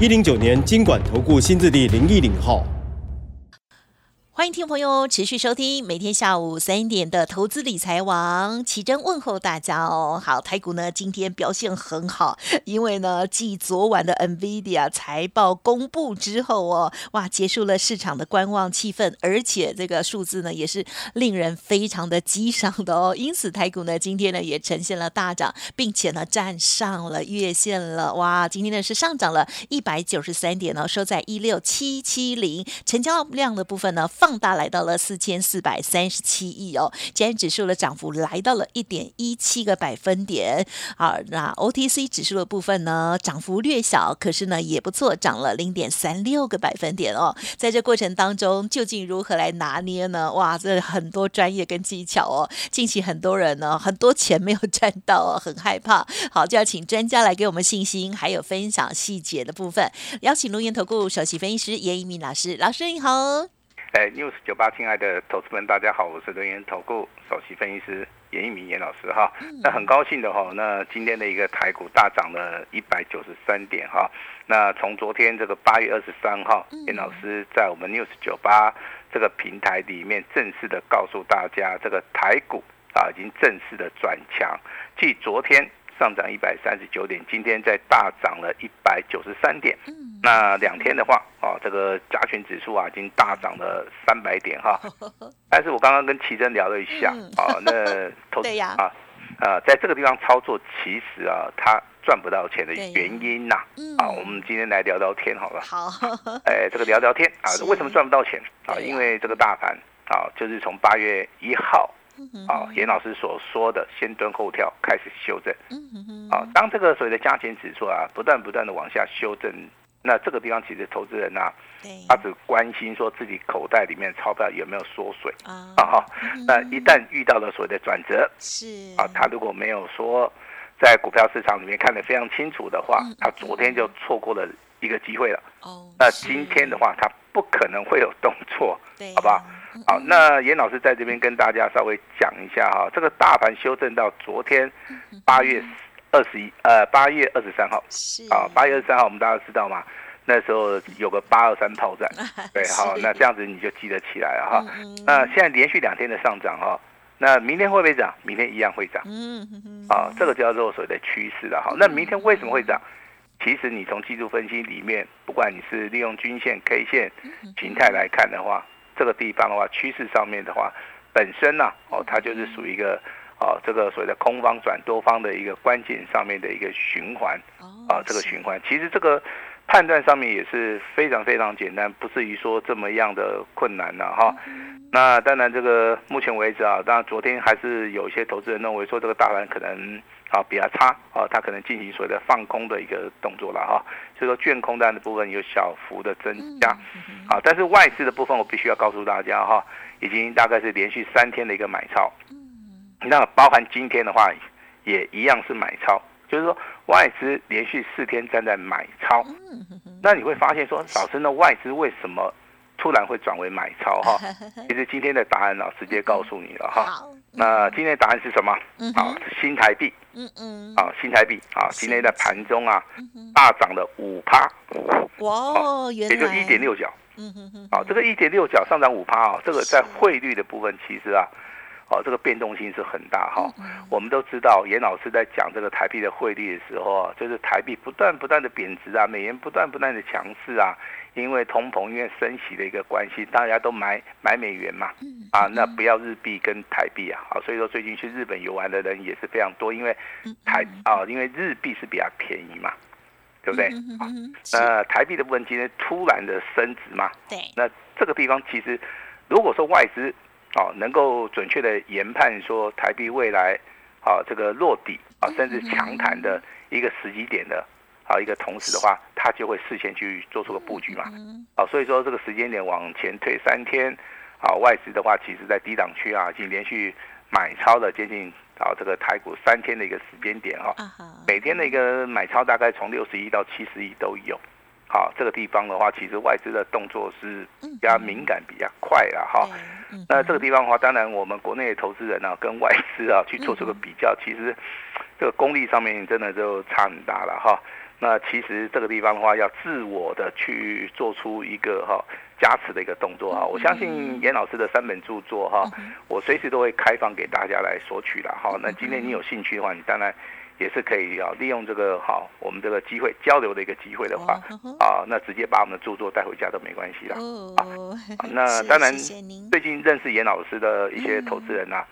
一零九年金管投顾新字第零一零号。欢迎听众朋友持续收听每天下午三点的投资理财王，奇珍问候大家哦。好，台股呢今天表现很好，因为呢继昨晚的 NVIDIA 财报公布之后哦，哇，结束了市场的观望气氛，而且这个数字呢也是令人非常的激赏的哦。因此台股呢今天呢也呈现了大涨，并且呢站上了月线了。哇，今天呢是上涨了一百九十三点哦，收在一六七七零，成交量的部分呢。放大来到了四千四百三十七亿哦，今天指数的涨幅来到了一点一七个百分点。好，那 OTC 指数的部分呢，涨幅略小，可是呢也不错，涨了零点三六个百分点哦。在这过程当中，究竟如何来拿捏呢？哇，这很多专业跟技巧哦。近期很多人呢，很多钱没有赚到哦，很害怕。好，就要请专家来给我们信心，还有分享细节的部分。邀请龙岩投顾首席分析师严一鸣老师，老师你好。哎，news 九八，亲爱的投资们，大家好，我是轮研投顾首席分析师严一鸣严老师哈。那很高兴的哈，那今天的一个台股大涨了一百九十三点哈。那从昨天这个八月二十三号，严老师在我们 news 九八这个平台里面正式的告诉大家，这个台股啊已经正式的转强，继昨天。上涨一百三十九点，今天再大涨了一百九十三点。嗯，那两天的话，哦，这个加权指数啊，已经大涨了三百点哈。但是我刚刚跟奇珍聊了一下，啊，那投资 啊，呃，在这个地方操作，其实啊，他赚不到钱的原因呐，啊，我们今天来聊聊天好了。好，哎，这个聊聊天啊，为什么赚不到钱啊？因为这个大盘啊，就是从八月一号。啊，严老师所说的先蹲后跳开始修正。啊，当这个所谓的加权指数啊不断不断的往下修正，那这个地方其实投资人呐，他只关心说自己口袋里面钞票有没有缩水啊。哈，那一旦遇到了所谓的转折，是啊，他如果没有说在股票市场里面看得非常清楚的话，他昨天就错过了一个机会了。哦，那今天的话，他不可能会有动作，好不好？好，那严老师在这边跟大家稍微讲一下哈，这个大盘修正到昨天八月二十一，呃，八月二十三号，啊，八月二十三号，我们大家知道吗？那时候有个八二三炮战，对，好，那这样子你就记得起来了哈。那现在连续两天的上涨哈，那明天会不会涨？明天一样会涨，嗯啊，这个叫做所谓的趋势了哈。那明天为什么会涨？其实你从技术分析里面，不管你是利用均线、K 线形态来看的话。这个地方的话，趋势上面的话，本身呢，哦，它就是属于一个，哦，这个所谓的空方转多方的一个关键上面的一个循环，啊，这个循环，其实这个判断上面也是非常非常简单，不至于说这么样的困难了哈。那当然，这个目前为止啊，当然昨天还是有一些投资人认为说这个大盘可能。啊，比较差啊，它可能进行所谓的放空的一个动作了哈，所以说券空单的部分有小幅的增加，啊，但是外资的部分我必须要告诉大家哈，已经大概是连续三天的一个买超，那包含今天的话也一样是买超，就是说外资连续四天站在买超，那你会发现说，老师那外资为什么突然会转为买超哈？其实今天的答案呢，直接告诉你了哈。那今天的答案是什么？啊，新台币。嗯嗯。啊，新台币啊，今天在盘中啊，大涨了五趴。哇，也就一点六角。嗯哼哼。啊，这个一点六角上涨五趴啊，这个在汇率的部分其实啊，哦，这个变动性是很大哈。我们都知道，严老师在讲这个台币的汇率的时候啊，就是台币不断不断的贬值啊，美元不断不断的强势啊。因为通膨，因为升息的一个关系，大家都买买美元嘛，啊，那不要日币跟台币啊，啊，所以说最近去日本游玩的人也是非常多，因为台啊，因为日币是比较便宜嘛，对不对？啊，那台币的部分今天突然的升值嘛，对，那这个地方其实如果说外资哦能够准确的研判说台币未来啊这个落底啊甚至强弹的一个时机点的。啊一个同时的话，它就会事先去做出个布局嘛。啊，所以说这个时间点往前推三天，啊，外资的话，其实在低档区啊，已经连续买超了接近啊这个台股三天的一个时间点哈。每天的一个买超大概从六十亿到七十亿都有。好，这个地方的话，其实外资的动作是比较敏感、比较快了哈。那这个地方的话，当然我们国内的投资人呢，跟外资啊去做这个比较，其实这个功力上面真的就差很大了哈。那其实这个地方的话，要自我的去做出一个哈加持的一个动作哈。我相信严老师的三本著作哈，我随时都会开放给大家来索取了哈。那今天你有兴趣的话，你当然。也是可以啊，利用这个好，我们这个机会交流的一个机会的话，啊，那直接把我们的著作带回家都没关系啦。哦，那当然，最近认识严老师的一些投资人呐，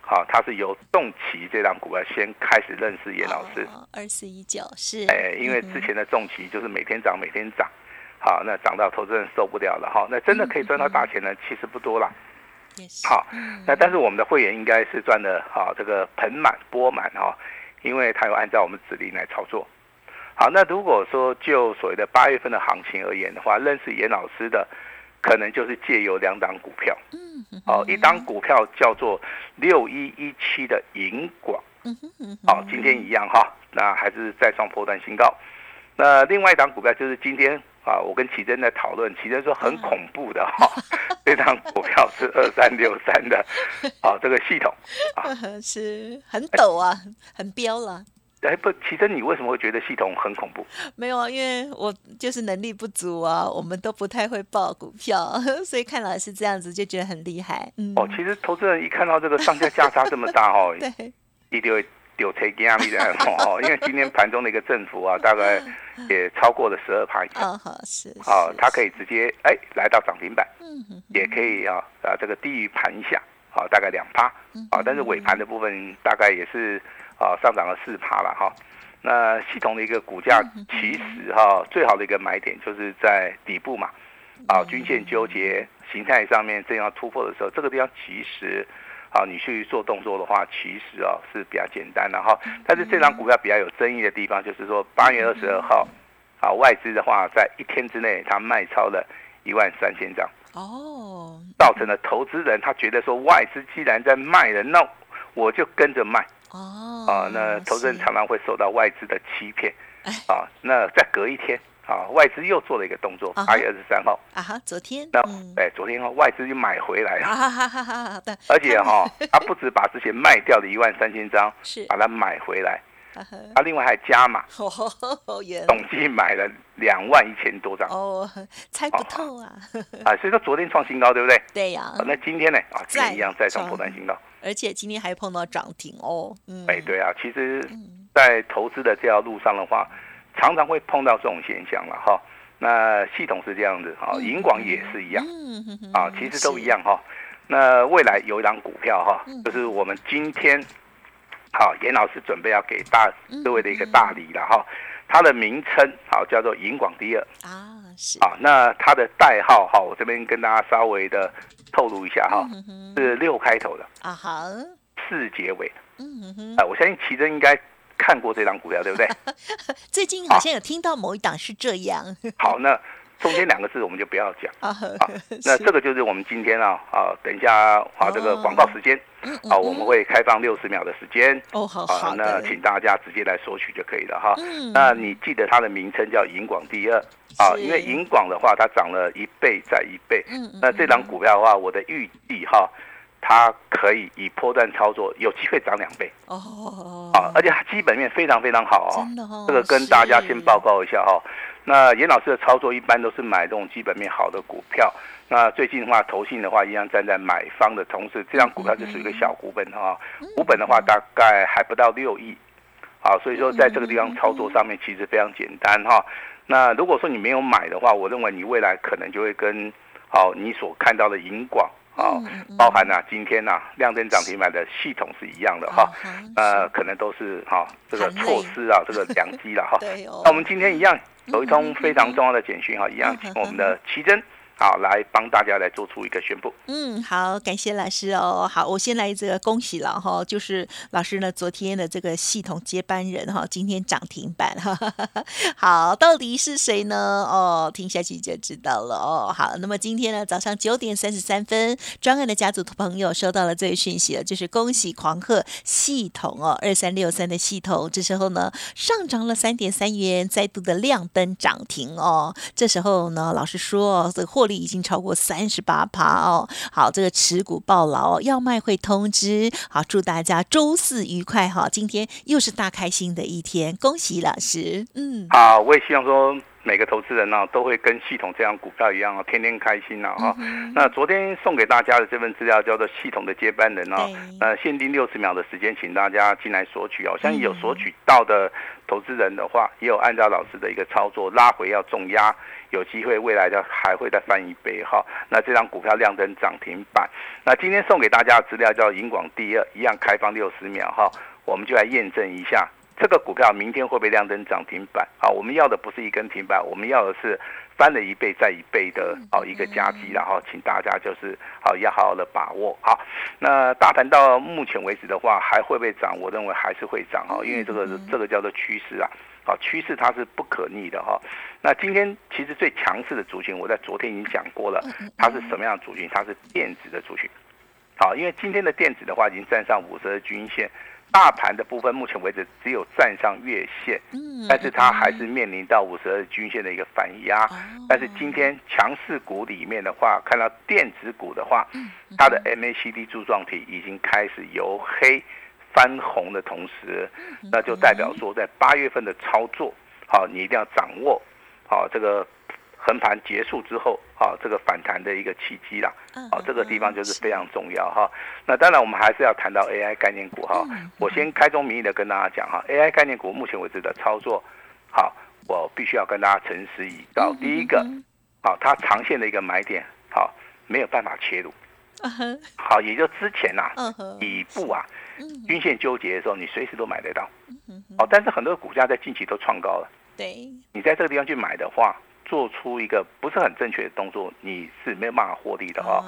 好，他是由重旗这张股票先开始认识严老师。二四一九是。哎，因为之前的重旗就是每天涨，每天涨，好，那涨到投资人受不了了哈，那真的可以赚到大钱呢，其实不多了。好，那但是我们的会员应该是赚的啊，这个盆满钵满哈。因为他有按照我们指令来操作，好，那如果说就所谓的八月份的行情而言的话，认识严老师的，可能就是借由两档股票，嗯，哦，一档股票叫做六一一七的银广，嗯好，今天一样哈，那还是再创破断新高，那另外一档股票就是今天。啊，我跟奇珍在讨论，奇珍说很恐怖的哈，这张股票是二三六三的，啊，这个系统 啊是很陡啊，很飙了。哎，不，奇珍，你为什么会觉得系统很恐怖？没有啊，因为我就是能力不足啊，我们都不太会报股票，所以看老师这样子就觉得很厉害。哦，其实投资人一看到这个上下价差这么大哦，对，一定会。有车压力的哦，因为今天盘中的一个振幅啊，大概也超过了十二趴以上。好是，好，它可以直接哎来到涨停板，嗯也可以啊啊这个低于盘下，好大概两趴，啊，但是尾盘的部分大概也是啊上涨了四趴了哈。那系统的一个股价其实哈最好的一个买点就是在底部嘛，啊均线纠结形态上面正要突破的时候，这个地方其实。好，你去做动作的话，其实啊是比较简单的哈。但是这张股票比较有争议的地方，就是说八月二十二号，啊外资的话在一天之内，它卖超了一万三千张哦，造成了投资人他觉得说外资既然在卖了，那我就跟着卖哦。啊，那投资人常常会受到外资的欺骗啊。那再隔一天。啊，外资又做了一个动作，八月二十三号啊哈，昨天那哎，昨天哈外资又买回来了，哈哈哈哈哈。而且哈，他不止把之前卖掉的一万三千张 是把它买回来，他另外还加码，总计买了两万一千多张哦，猜不透啊啊，所以说昨天创新高，对不对？对呀。那今天呢？啊，今天一样再创破断新高，而且今天还碰到涨停哦。嗯，哎，对啊，其实，在投资的这条路上的话。常常会碰到这种现象了哈，那系统是这样子哈，银广也是一样，啊，其实都一样哈。那未来有一张股票哈，就是我们今天，好，严老师准备要给大各位的一个大礼了哈。它的名称好叫做银广第二。啊，是。啊，那它的代号哈，我这边跟大家稍微的透露一下哈，是六开头的。啊，好，四结尾，嗯哼哼，啊，我相信奇珍应该。看过这张股票对不对？最近好像有听到某一档是这样。好，那中间两个字我们就不要讲 啊。那这个就是我们今天啊啊，等一下啊这个广告时间啊，我们会开放六十秒的时间哦。好，好那请大家直接来索取就可以了哈。嗯。那你记得它的名称叫银广第二啊，因为银广的话它涨了一倍再一倍。嗯。那这张股票的话，我的预计哈。它可以以波段操作，有机会涨两倍哦，啊，而且它基本面非常非常好哦，这个跟大家先报告一下哈。那严老师的操作一般都是买这种基本面好的股票。那最近的话，投信的话一样站在买方的同时，这张股票就属于一个小股本哈，股本的话大概还不到六亿，好，所以说在这个地方操作上面其实非常简单哈。那如果说你没有买的话，我认为你未来可能就会跟好你所看到的银广。啊，包含呐，今天呐，亮灯涨停板的系统是一样的哈，呃，可能都是哈这个措施啊，这个良机了哈。那我们今天一样有一通非常重要的简讯哈，一样请我们的奇珍好，来帮大家来做出一个宣布。嗯，好，感谢老师哦。好，我先来这个恭喜了哈，就是老师呢昨天的这个系统接班人哈，今天涨停板哈哈哈。好，到底是谁呢？哦，听下去就知道了哦。好，那么今天呢早上九点三十三分，专案的家族朋友收到了这个讯息了，就是恭喜狂贺系统哦，二三六三的系统，这时候呢上涨了三点三元，再度的亮灯涨停哦。这时候呢，老师说这个货。已经超过三十八趴哦，好，这个持股爆牢，要卖会通知。好，祝大家周四愉快哈！今天又是大开心的一天，恭喜老师。嗯，好，我也希望说每个投资人呢都会跟系统这样股票一样啊，天天开心呐哈。那昨天送给大家的这份资料叫做系统的接班人哦，呃，限定六十秒的时间，请大家进来索取哦。相信有索取到的投资人的话，也有按照老师的一个操作拉回要重压。有机会未来的还会再翻一倍哈，那这张股票亮灯涨停板，那今天送给大家的资料叫银广第二，一样开放六十秒哈，我们就来验证一下这个股票明天会不会亮灯涨停板啊？我们要的不是一根停板，我们要的是翻了一倍再一倍的哦一个加急，然后请大家就是好要好好的把握好。那大盘到目前为止的话，还会不会涨？我认为还是会涨哈，因为这个这个叫做趋势啊。好，趋势它是不可逆的哈。那今天其实最强势的族群，我在昨天已经讲过了，它是什么样的族群？它是电子的族群。好，因为今天的电子的话已经站上五十日均线，大盘的部分目前为止只有站上月线，但是它还是面临到五十日均线的一个反压。但是今天强势股里面的话，看到电子股的话，它的 MACD 柱状体已经开始由黑。翻红的同时，那就代表说，在八月份的操作，好，你一定要掌握好这个横盘结束之后，好这个反弹的一个契机啦，好这个地方就是非常重要哈。那当然，我们还是要谈到 AI 概念股哈。我先开宗明义的跟大家讲哈，AI 概念股目前为止的操作，好，我必须要跟大家诚实以告。第一个，好，它长线的一个买点，好，没有办法切入。好，也就之前呐，底部啊。均线纠结的时候，你随时都买得到。哦，但是很多股价在近期都创高了。对，你在这个地方去买的话，做出一个不是很正确的动作，你是没有办法获利的哈。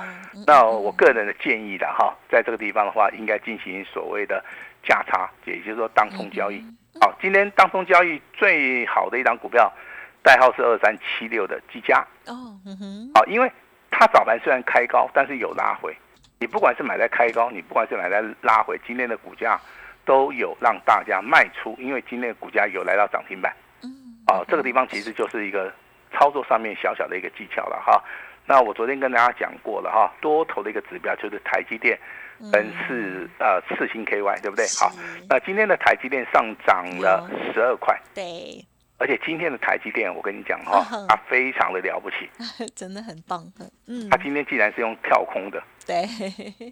那我个人的建议的哈，在这个地方的话，应该进行所谓的价差，也就是说当冲交易。好，今天当冲交易最好的一张股票，代号是二三七六的积佳。哦，嗯哼好，因为它早盘虽然开高，但是有拉回。你不管是买在开高，你不管是买在拉回，今天的股价都有让大家卖出，因为今天的股价有来到涨停板。嗯，啊，这个地方其实就是一个操作上面小小的一个技巧了哈。那我昨天跟大家讲过了哈，多头的一个指标就是台积电本次呃四星 KY，对不对？好，那今天的台积电上涨了十二块。对。而且今天的台积电，我跟你讲哈，它非常的了不起，真的很棒。嗯，它今天既然是用跳空的，对，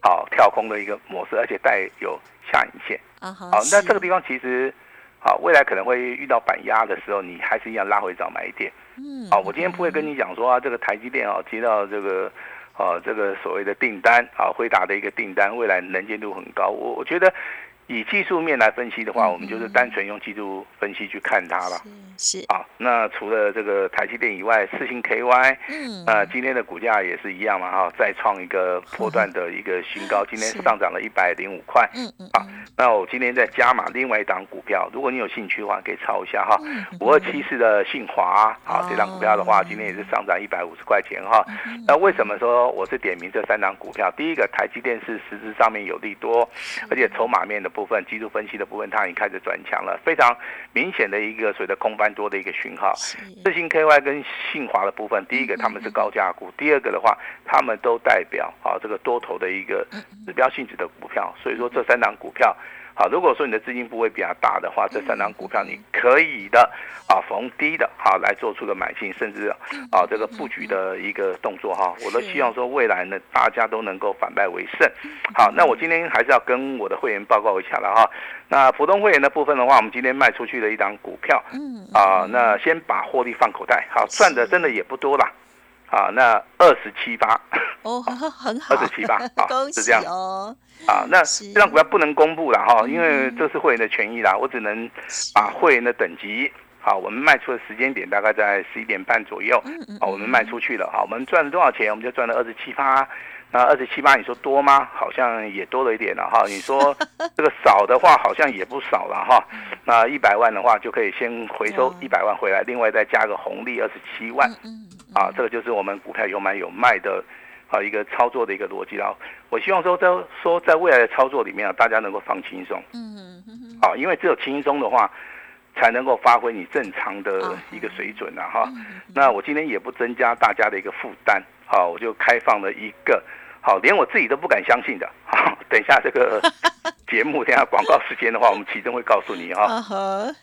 好跳空的一个模式，而且带有下影线。啊好，那这个地方其实，好未来可能会遇到板压的时候，你还是一样拉回找买点。嗯，好，我今天不会跟你讲说啊，这个台积电啊接到这个，啊这个所谓的订单啊，回答的一个订单，未来能见度很高。我我觉得。以技术面来分析的话，我们就是单纯用技术分析去看它了。是啊，那除了这个台积电以外，四星 KY，嗯，那今天的股价也是一样嘛，哈，再创一个波段的一个新高，今天上涨了一百零五块。嗯嗯。啊，那我今天再加码另外一档股票，如果你有兴趣的话，可以抄一下哈。五二七四的信华，啊，这档股票的话，今天也是上涨一百五十块钱哈。那为什么说我是点名这三档股票？第一个，台积电是实质上面有利多，而且筹码面的。部分技术分析的部分，它已经开始转强了，非常明显的一个所谓的空翻多的一个讯号。四星 KY 跟信华的部分，第一个他们是高价股，第二个的话，他们都代表啊这个多头的一个指标性质的股票，所以说这三档股票。好，如果说你的资金部位比较大的话，这三张股票你可以的啊，逢低的哈来做出个买进，甚至啊这个布局的一个动作哈，我都希望说未来呢大家都能够反败为胜。好，那我今天还是要跟我的会员报告一下了哈。那普通会员的部分的话，我们今天卖出去的一张股票，嗯啊，那先把获利放口袋，好赚的真的也不多啦。啊，那二十七八哦，很好，二十七八，恭喜哦。啊，那这张股票不能公布了哈，因为这是会员的权益啦，我只能把会员的等级。好，我们卖出的时间点大概在十一点半左右，好，我们卖出去了，好，我们赚了多少钱？我们就赚了二十七八，那二十七八，你说多吗？好像也多了一点了哈。你说 这个少的话，好像也不少了哈。那一百万的话，就可以先回收一百万回来，另外再加个红利二十七万，啊，这个就是我们股票有买有卖的啊一个操作的一个逻辑了。我希望说在说在未来的操作里面啊，大家能够放轻松，嗯嗯，好，因为只有轻松的话。才能够发挥你正常的一个水准呐哈，那我今天也不增加大家的一个负担，好，我就开放了一个，好，连我自己都不敢相信的，好，等一下这个 节目，等下广告时间的话，我们其中会告诉你啊，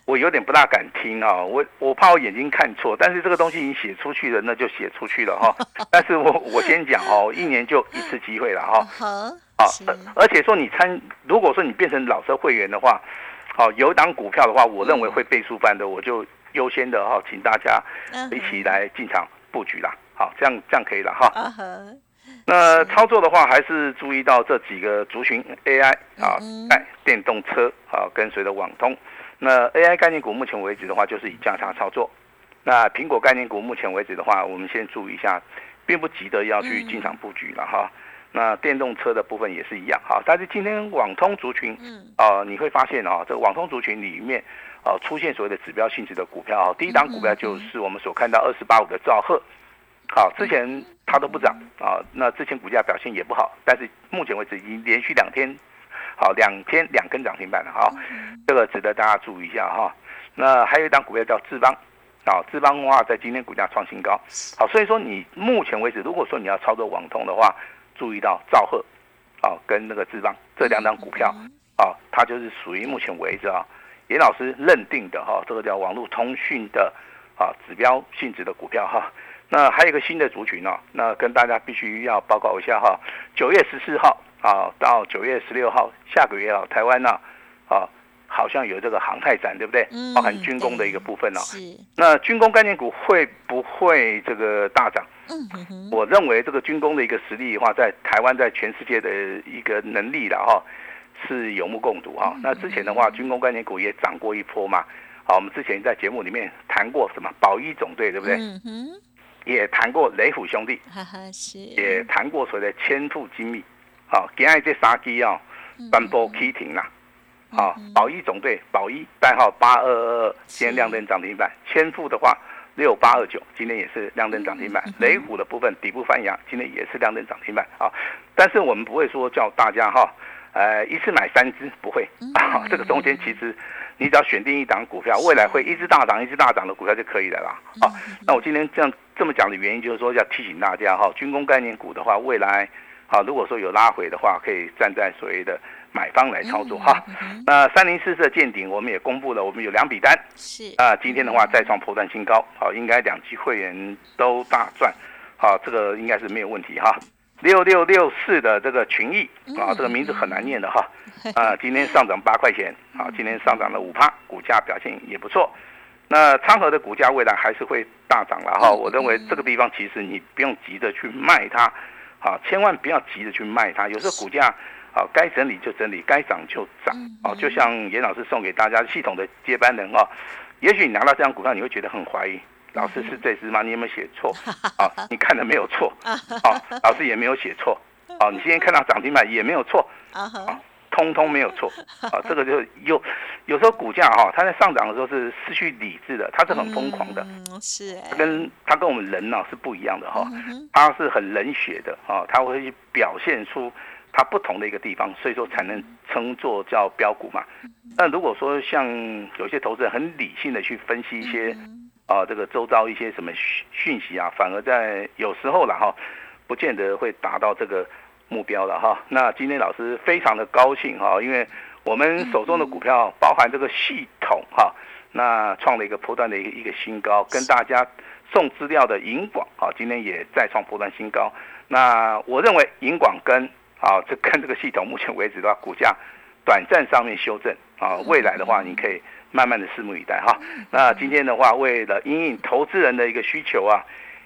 我有点不大敢听啊，我我怕我眼睛看错，但是这个东西已经写出去了，那就写出去了哈，但是我我先讲哦，一年就一次机会了哈，好，而且说你参，如果说你变成老车会员的话。好，有档股票的话，我认为会倍数翻的，我就优先的哈，请大家一起来进场布局啦。好，这样这样可以了哈。那操作的话，还是注意到这几个族群 AI 啊，哎，电动车啊，跟随着网通。那 AI 概念股目前为止的话，就是以价差操作。那苹果概念股目前为止的话，我们先注意一下，并不急得要去进场布局了哈。那电动车的部分也是一样哈，但是今天网通族群，嗯，啊，你会发现啊，这个网通族群里面，啊，出现所谓的指标性质的股票，第一档股票就是我们所看到二十八五的兆赫，好，之前它都不涨啊，那之前股价表现也不好，但是目前为止已经连续两天，好，两天两根涨停板了哈，这个值得大家注意一下哈。那还有一档股票叫智邦，啊，智邦的话在今天股价创新高，好，所以说你目前为止，如果说你要操作网通的话，注意到兆赫，啊，跟那个智邦这两张股票，啊，它就是属于目前为止啊，严老师认定的哈，这个叫网络通讯的啊指标性质的股票哈。那还有一个新的族群呢，那跟大家必须要报告一下哈，九月十四号啊到九月十六号下个月啊，台湾呢啊。好像有这个航太展，对不对？嗯，包含军工的一个部分哦。是。那军工概念股会不会这个大涨？嗯我认为这个军工的一个实力的话，在台湾在全世界的一个能力了哈，是有目共睹哈。那之前的话，军工概念股也涨过一波嘛。好，我们之前在节目里面谈过什么保一总队，对不对？嗯哼。也谈过雷虎兄弟。哈哈，是。也谈过所谓的千富精密。好，今日这三基啊，半波起停啦。好，宝一总队，宝一代号八二二二，今天亮灯涨停板。千富的话，六八二九，今天也是亮灯涨停板。雷虎的部分底部翻阳，今天也是亮灯涨停板。啊，但是我们不会说叫大家哈，呃，一次买三只，不会。啊，这个中间其实你只要选定一档股票，未来会一直大涨，一直大涨的股票就可以了啦。啊，那我今天这样这么讲的原因，就是说要提醒大家哈，军工概念股的话，未来啊，如果说有拉回的话，可以站在所谓的。买方来操作哈，那三零四四的见顶，我们也公布了，我们有两笔单，是啊，今天的话再创破断新高，好，应该两期会员都大赚，好，这个应该是没有问题哈。六六六四的这个群益啊，这个名字很难念的哈，啊，今天上涨八块钱，啊，今天上涨了五趴，股价表现也不错。那昌河的股价未来还是会大涨了哈，我认为这个地方其实你不用急着去卖它，好，千万不要急着去卖它，有时候股价。好，该整理就整理，该涨就涨。哦，就像严老师送给大家系统的接班人哦。也许你拿到这张股票，你会觉得很怀疑，老师是这只吗？你有没有写错？啊，你看的没有错。啊，老师也没有写错。啊，你今天看到涨停板也没有错。啊通通没有错。啊，这个就有有时候股价哈，它在上涨的时候是失去理智的，它是很疯狂的。嗯，是。跟它跟我们人呢是不一样的哈，它是很冷血的啊，它会去表现出。它不同的一个地方，所以说才能称作叫标股嘛。那如果说像有些投资人很理性的去分析一些啊，这个周遭一些什么讯讯息啊，反而在有时候了哈，不见得会达到这个目标了哈。那今天老师非常的高兴哈，因为我们手中的股票包含这个系统哈，那创了一个波段的一个一个新高，跟大家送资料的银广啊，今天也再创波段新高。那我认为银广跟啊，这跟这个系统目前为止的话，股价短暂上面修正啊，未来的话你可以慢慢的拭目以待哈。那今天的话，为了因应投资人的一个需求啊，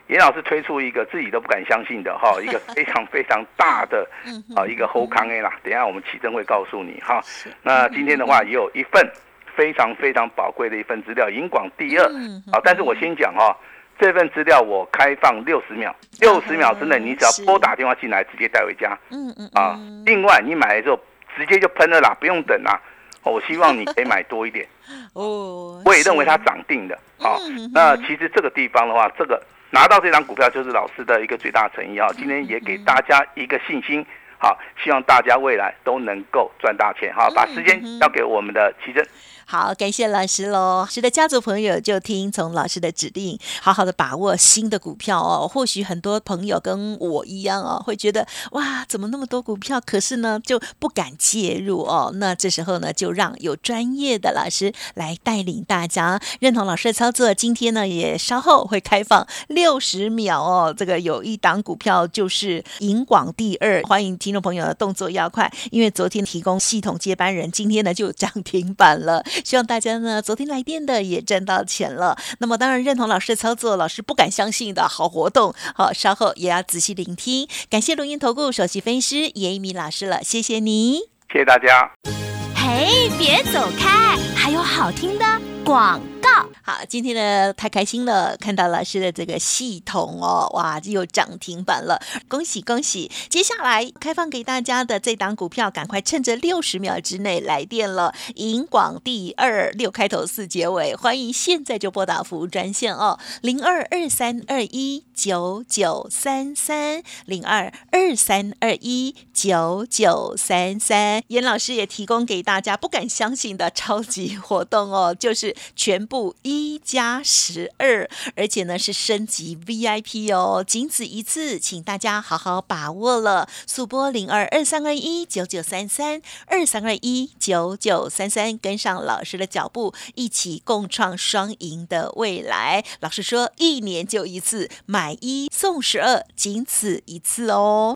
严老师推出一个自己都不敢相信的哈，一个 非常非常大的啊一个后康 A 啦，等下我们启正会告诉你哈。那今天的话也有一份非常非常宝贵的一份资料，银广第二。啊，但是我先讲哈，这份资料我开放六十秒，六十秒之内你只要拨打电话进来，直接带回家。嗯嗯啊，另外你买的时候直接就喷了啦，不用等啦。我希望你可以买多一点。哦，我也认为它涨定的。好，那其实这个地方的话，这个拿到这张股票就是老师的一个最大诚意啊。今天也给大家一个信心。好，希望大家未来都能够赚大钱。好，把时间交给我们的奇珍。好，感谢老师喽。是的，家族朋友就听从老师的指令，好好的把握新的股票哦。或许很多朋友跟我一样哦，会觉得哇，怎么那么多股票？可是呢，就不敢介入哦。那这时候呢，就让有专业的老师来带领大家，认同老师的操作。今天呢，也稍后会开放六十秒哦。这个有一档股票就是银广第二，欢迎听众朋友的动作要快，因为昨天提供系统接班人，今天呢就涨停板了。希望大家呢，昨天来电的也赚到钱了。那么当然认同老师的操作，老师不敢相信的好活动，好，稍后也要仔细聆听。感谢录音投顾首席分析师严一鸣老师了，谢谢你，谢谢大家。哎，别走开，还有好听的广告。好，今天呢太开心了，看到老师的这个系统哦，哇，又涨停板了，恭喜恭喜！接下来开放给大家的这档股票，赶快趁着六十秒之内来电了。银广第二六开头四结尾，欢迎现在就拨打服务专线哦，零二二三二一九九三三零二二三二一九九三三。严老师也提供给大大家不敢相信的超级活动哦，就是全部。一加十二，而且呢是升级 VIP 哦，仅此一次，请大家好好把握了。速播零二二三二一九九三三二三二一九九三三，跟上老师的脚步，一起共创双赢的未来。老师说，一年就一次，买一送十二，仅此一次哦。